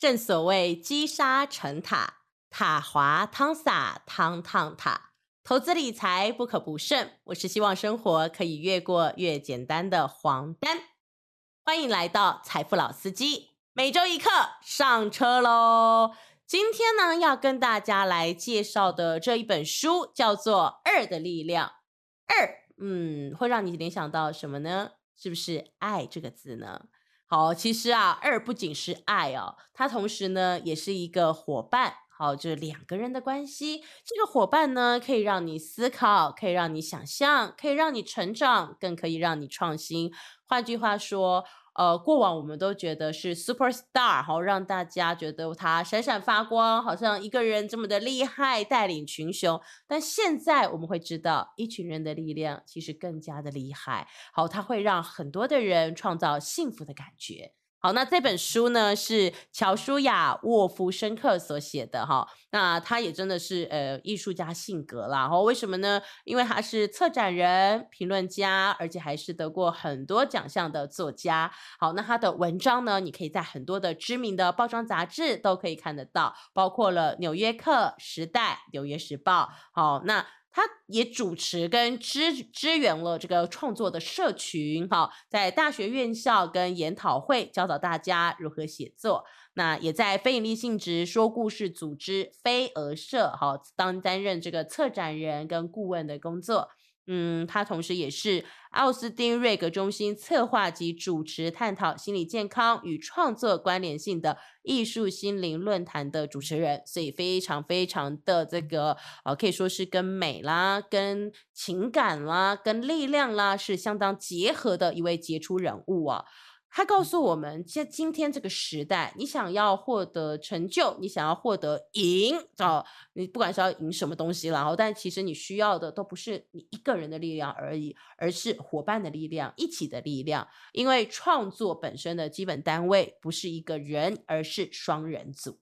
正所谓积沙成塔，塔滑汤洒，汤烫塔。投资理财不可不慎。我是希望生活可以越过越简单的黄丹，欢迎来到财富老司机，每周一课上车喽。今天呢，要跟大家来介绍的这一本书叫做《二的力量》。二，嗯，会让你联想到什么呢？是不是爱这个字呢？好，其实啊，二不仅是爱哦，它同时呢，也是一个伙伴。好，就是两个人的关系。这个伙伴呢，可以让你思考，可以让你想象，可以让你成长，更可以让你创新。换句话说，呃，过往我们都觉得是 super star，好让大家觉得他闪闪发光，好像一个人这么的厉害，带领群雄。但现在我们会知道，一群人的力量其实更加的厉害。好，它会让很多的人创造幸福的感觉。好，那这本书呢是乔舒雅沃夫申克所写的哈，那他也真的是呃艺术家性格啦，哈，为什么呢？因为他是策展人、评论家，而且还是得过很多奖项的作家。好，那他的文章呢，你可以在很多的知名的包装杂志都可以看得到，包括了《纽约客》、《时代》、《纽约时报》。好，那。他也主持跟支支援了这个创作的社群，哈，在大学院校跟研讨会教导大家如何写作。那也在非营利性质说故事组织飞蛾社，哈，当担任这个策展人跟顾问的工作。嗯，他同时也是奥斯汀瑞格中心策划及主持探讨心理健康与创作关联性的艺术心灵论坛的主持人，所以非常非常的这个呃，可以说是跟美啦、跟情感啦、跟力量啦是相当结合的一位杰出人物啊。他告诉我们，在今天这个时代，你想要获得成就，你想要获得赢，哦，你不管是要赢什么东西然后，但其实你需要的都不是你一个人的力量而已，而是伙伴的力量，一起的力量。因为创作本身的基本单位不是一个人，而是双人组。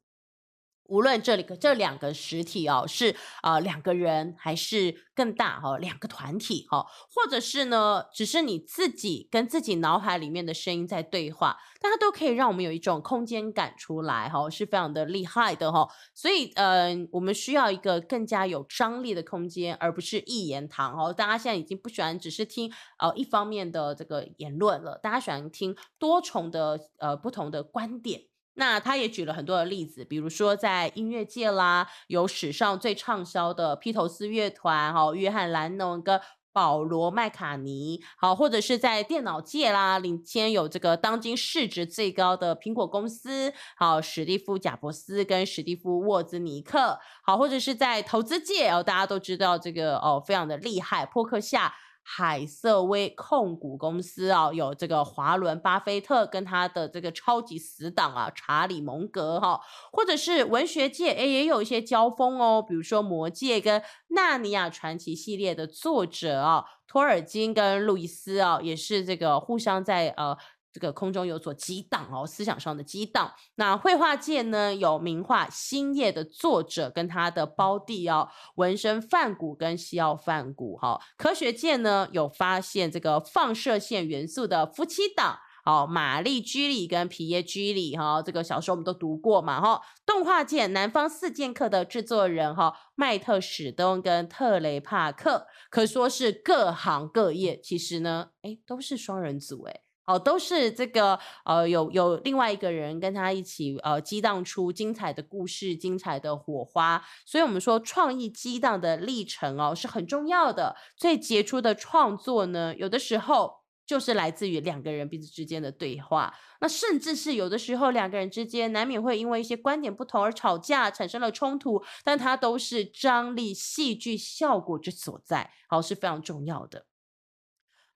无论这里这两个实体哦，是啊两个人还是更大哦，两个团体哦，或者是呢，只是你自己跟自己脑海里面的声音在对话，但它都可以让我们有一种空间感出来哈，是非常的厉害的哈。所以呃，我们需要一个更加有张力的空间，而不是一言堂哦。大家现在已经不喜欢只是听呃一方面的这个言论了，大家喜欢听多重的呃不同的观点。那他也举了很多的例子，比如说在音乐界啦，有史上最畅销的披头士乐团，哈，约翰兰农跟保罗麦卡尼，好，或者是在电脑界啦，领先有这个当今市值最高的苹果公司，好，史蒂夫贾伯斯跟史蒂夫沃兹尼克，好，或者是在投资界哦，大家都知道这个哦，非常的厉害，破克下。海瑟威控股公司啊，有这个华伦巴菲特跟他的这个超级死党啊，查理蒙格哈，或者是文学界诶，也有一些交锋哦，比如说魔戒跟纳尼亚传奇系列的作者啊，托尔金跟路易斯啊，也是这个互相在呃。这个空中有所激荡哦，思想上的激荡。那绘画界呢，有名画《星夜》的作者跟他的胞弟哦，纹身梵谷跟西奥梵谷哈。科学界呢，有发现这个放射线元素的夫妻档，哦，玛丽居里跟皮耶居里哈。这个小时候我们都读过嘛哈。动画界南方四剑客的制作人哈，麦特史东跟特雷帕克，可说是各行各业，其实呢，哎，都是双人组哎。哦，都是这个呃，有有另外一个人跟他一起呃，激荡出精彩的故事、精彩的火花。所以，我们说创意激荡的历程哦，是很重要的。最杰出的创作呢，有的时候就是来自于两个人彼此之间的对话。那甚至是有的时候两个人之间难免会因为一些观点不同而吵架，产生了冲突，但它都是张力、戏剧效果之所在，好是非常重要的。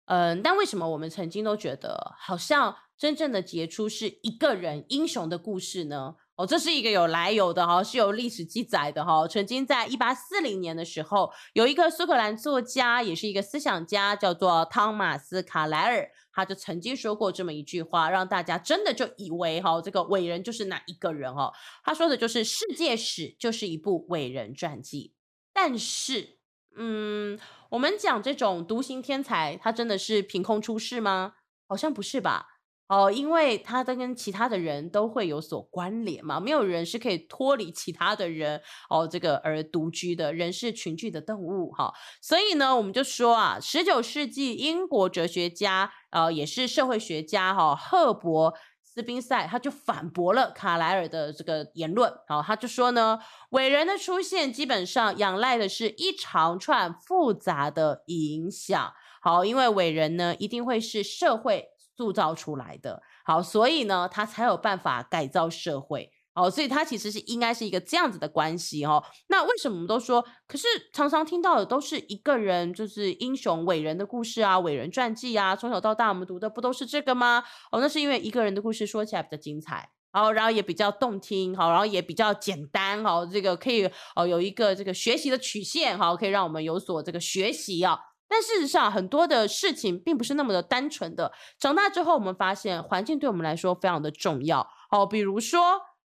嗯，但为什么我们曾经都觉得好像真正的杰出是一个人英雄的故事呢？哦，这是一个有来由的哈，是有历史记载的哈。曾经在一八四零年的时候，有一个苏格兰作家，也是一个思想家，叫做汤马斯卡莱尔，他就曾经说过这么一句话，让大家真的就以为哈，这个伟人就是那一个人哈。他说的就是世界史就是一部伟人传记，但是。嗯，我们讲这种独行天才，他真的是凭空出世吗？好像不是吧？哦，因为他都跟其他的人都会有所关联嘛，没有人是可以脱离其他的人哦，这个而独居的人是群居的动物哈，所以呢，我们就说啊，十九世纪英国哲学家呃，也是社会学家哈，赫伯斯宾塞他就反驳了卡莱尔的这个言论，好，他就说呢，伟人的出现基本上仰赖的是一长串复杂的影响，好，因为伟人呢一定会是社会。塑造出来的，好，所以呢，他才有办法改造社会，哦，所以他其实是应该是一个这样子的关系哦。那为什么我们都说，可是常常听到的都是一个人，就是英雄伟人的故事啊，伟人传记啊，从小到大我们读的不都是这个吗？哦，那是因为一个人的故事说起来比较精彩，好，然后也比较动听，好，然后也比较简单，好，这个可以哦有一个这个学习的曲线，好，可以让我们有所这个学习啊。但事实上，很多的事情并不是那么的单纯的。长大之后，我们发现环境对我们来说非常的重要。哦，比如说，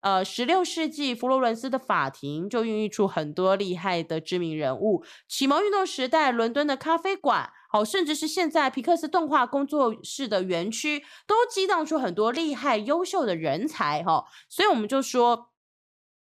呃，十六世纪佛罗伦斯的法庭就孕育出很多厉害的知名人物。启蒙运动时代，伦敦的咖啡馆，哦，甚至是现在皮克斯动画工作室的园区，都激荡出很多厉害、优秀的人才。哈，所以我们就说，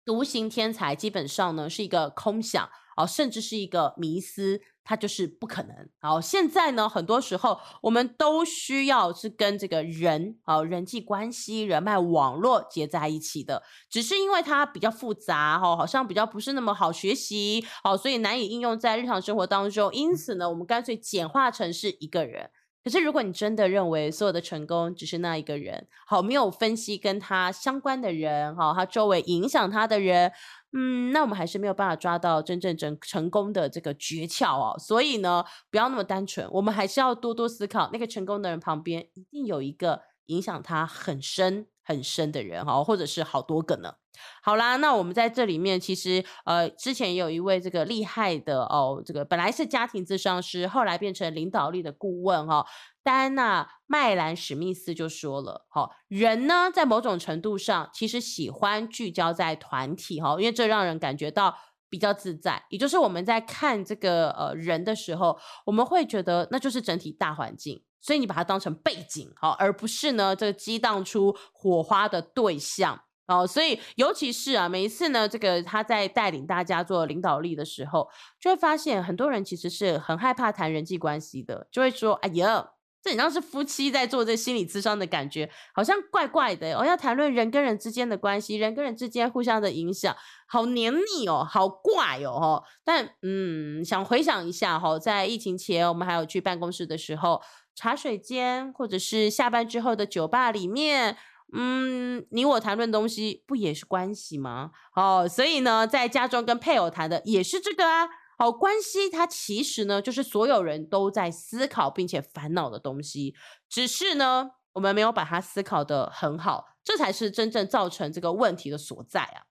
独行天才基本上呢是一个空想，哦，甚至是一个迷思。它就是不可能。好，现在呢，很多时候我们都需要是跟这个人，好人际关系、人脉网络结在一起的。只是因为它比较复杂，哈，好像比较不是那么好学习，好，所以难以应用在日常生活当中。因此呢，我们干脆简化成是一个人。可是如果你真的认为所有的成功只是那一个人，好，没有分析跟他相关的人，哈，他周围影响他的人。嗯，那我们还是没有办法抓到真正成成功的这个诀窍哦。所以呢，不要那么单纯，我们还是要多多思考，那个成功的人旁边一定有一个影响他很深很深的人哈，或者是好多个呢。好啦，那我们在这里面其实呃，之前也有一位这个厉害的哦，这个本来是家庭咨商师，后来变成领导力的顾问哈。丹娜·麦兰史密斯就说了：“哈，人呢，在某种程度上，其实喜欢聚焦在团体，哈，因为这让人感觉到比较自在。也就是我们在看这个呃人的时候，我们会觉得那就是整体大环境，所以你把它当成背景，好，而不是呢这个激荡出火花的对象哦。所以，尤其是啊，每一次呢，这个他在带领大家做领导力的时候，就会发现很多人其实是很害怕谈人际关系的，就会说：哎呀。”这你像是夫妻在做这心理咨商的感觉，好像怪怪的。我要谈论人跟人之间的关系，人跟人之间互相的影响，好黏腻哦，好怪哦。但嗯，想回想一下哈，在疫情前，我们还有去办公室的时候，茶水间或者是下班之后的酒吧里面，嗯，你我谈论东西不也是关系吗？哦，所以呢，在家中跟配偶谈的也是这个啊。好关系，它其实呢，就是所有人都在思考并且烦恼的东西，只是呢，我们没有把它思考的很好，这才是真正造成这个问题的所在啊。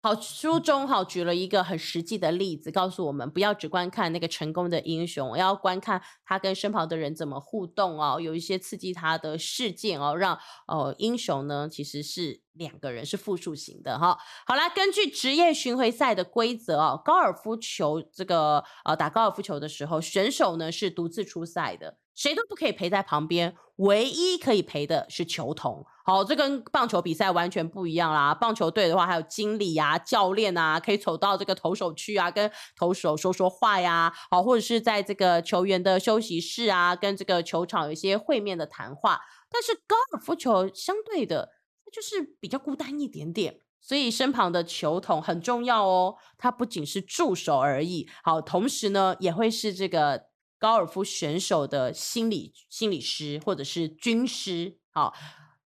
好，书中哈举了一个很实际的例子，告诉我们不要只观看那个成功的英雄，要观看他跟身旁的人怎么互动哦，有一些刺激他的事件哦，让哦英雄呢其实是两个人是复数型的哈。好啦，根据职业巡回赛的规则哦，高尔夫球这个呃打高尔夫球的时候，选手呢是独自出赛的。谁都不可以陪在旁边，唯一可以陪的是球童。好，这跟棒球比赛完全不一样啦。棒球队的话，还有经理啊、教练啊，可以走到这个投手区啊，跟投手说说话呀。好，或者是在这个球员的休息室啊，跟这个球场有一些会面的谈话。但是高尔夫球相对的，就是比较孤单一点点，所以身旁的球童很重要哦。他不仅是助手而已，好，同时呢，也会是这个。高尔夫选手的心理心理师或者是军师，好，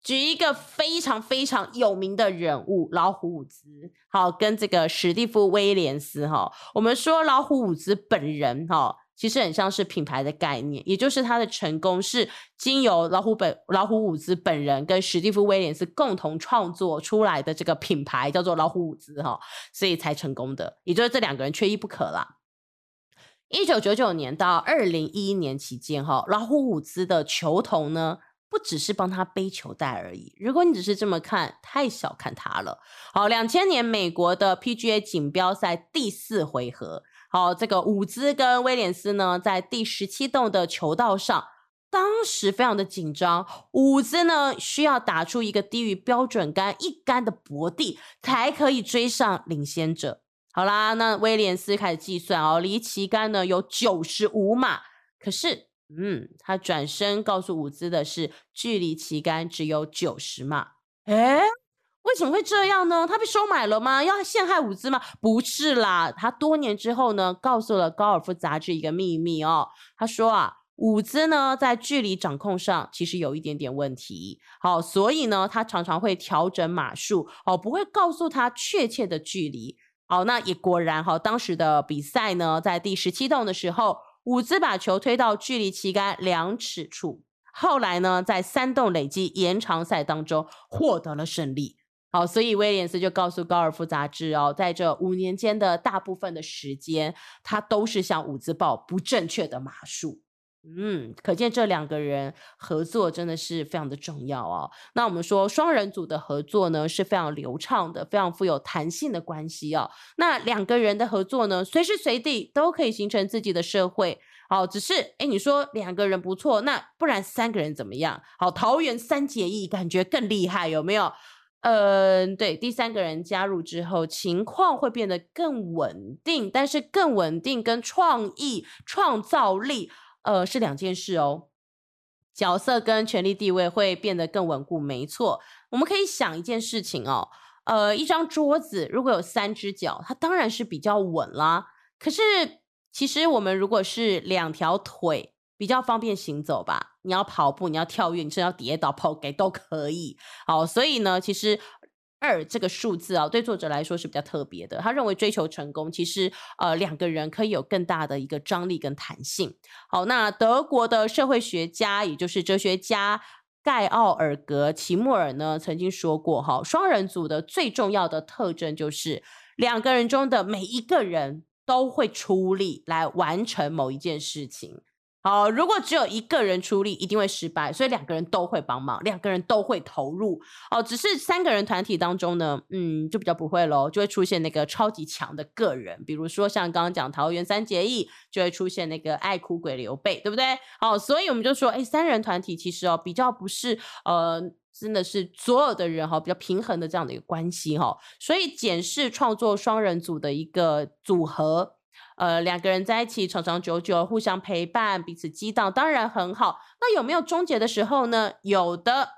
举一个非常非常有名的人物老虎伍兹，好，跟这个史蒂夫威廉斯，哈，我们说老虎伍兹本人，哈，其实很像是品牌的概念，也就是它的成功是经由老虎本老虎伍兹本人跟史蒂夫威廉斯共同创作出来的这个品牌叫做老虎伍兹，哈，所以才成功的，也就是这两个人缺一不可啦。一九九九年到二零一一年期间，哈，老虎伍兹的球童呢，不只是帮他背球带而已。如果你只是这么看，太小看他了。好，两千年美国的 PGA 锦标赛第四回合，好，这个伍兹跟威廉斯呢，在第十七洞的球道上当时非常的紧张，伍兹呢需要打出一个低于标准杆一杆的搏地，才可以追上领先者。好啦，那威廉斯开始计算哦，离旗杆呢有九十五码，可是，嗯，他转身告诉伍兹的是，距离旗杆只有九十码。诶为什么会这样呢？他被收买了吗？要陷害伍兹吗？不是啦，他多年之后呢，告诉了高尔夫杂志一个秘密哦。他说啊，伍兹呢在距离掌控上其实有一点点问题。好，所以呢，他常常会调整码数，哦，不会告诉他确切的距离。好，那也果然哈，当时的比赛呢，在第十七洞的时候，伍兹把球推到距离旗杆两尺处。后来呢，在三洞累积延长赛当中获得了胜利。好，所以威廉斯就告诉高尔夫杂志哦，在这五年间的大部分的时间，他都是向伍兹报不正确的码数。嗯，可见这两个人合作真的是非常的重要哦。那我们说双人组的合作呢是非常流畅的，非常富有弹性的关系哦。那两个人的合作呢，随时随地都可以形成自己的社会。好，只是哎，你说两个人不错，那不然三个人怎么样？好，桃园三结义，感觉更厉害，有没有？嗯，对，第三个人加入之后，情况会变得更稳定，但是更稳定跟创意、创造力，呃，是两件事哦。角色跟权力地位会变得更稳固，没错。我们可以想一件事情哦，呃，一张桌子如果有三只脚，它当然是比较稳啦。可是其实我们如果是两条腿，比较方便行走吧。你要跑步，你要跳跃，你甚至要跌倒、跑给都可以。好，所以呢，其实二这个数字啊，对作者来说是比较特别的。他认为追求成功，其实呃两个人可以有更大的一个张力跟弹性。好，那德国的社会学家，也就是哲学家盖奥尔格齐莫尔呢，曾经说过哈，双人组的最重要的特征就是两个人中的每一个人都会出力来完成某一件事情。好，如果只有一个人出力，一定会失败，所以两个人都会帮忙，两个人都会投入。哦，只是三个人团体当中呢，嗯，就比较不会喽，就会出现那个超级强的个人，比如说像刚刚讲桃园三结义，就会出现那个爱哭鬼刘备，对不对？好，所以我们就说，哎，三人团体其实哦，比较不是呃，真的是所有的人哈，比较平衡的这样的一个关系哈，所以检视创作双人组的一个组合。呃，两个人在一起长长久久，互相陪伴，彼此激荡，当然很好。那有没有终结的时候呢？有的，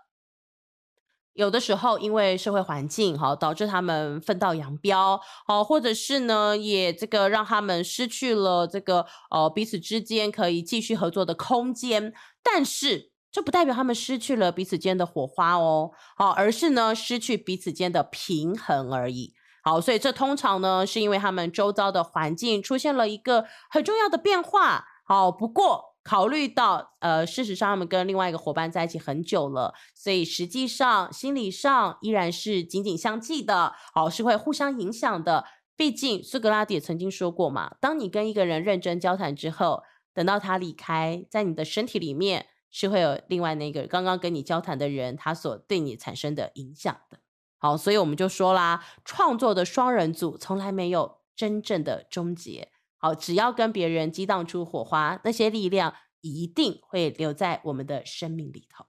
有的时候因为社会环境哈，导致他们分道扬镳，好，或者是呢，也这个让他们失去了这个呃彼此之间可以继续合作的空间。但是这不代表他们失去了彼此间的火花哦，好，而是呢失去彼此间的平衡而已。好，所以这通常呢，是因为他们周遭的环境出现了一个很重要的变化。好，不过考虑到呃，事实上他们跟另外一个伙伴在一起很久了，所以实际上心理上依然是紧紧相系的。好，是会互相影响的。毕竟苏格拉底也曾经说过嘛，当你跟一个人认真交谈之后，等到他离开，在你的身体里面是会有另外那个刚刚跟你交谈的人，他所对你产生的影响的。好，所以我们就说啦，创作的双人组从来没有真正的终结。好，只要跟别人激荡出火花，那些力量一定会留在我们的生命里头。